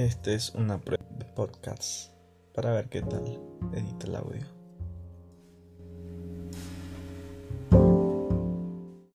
Este es una prueba de podcast para ver qué tal edita el audio.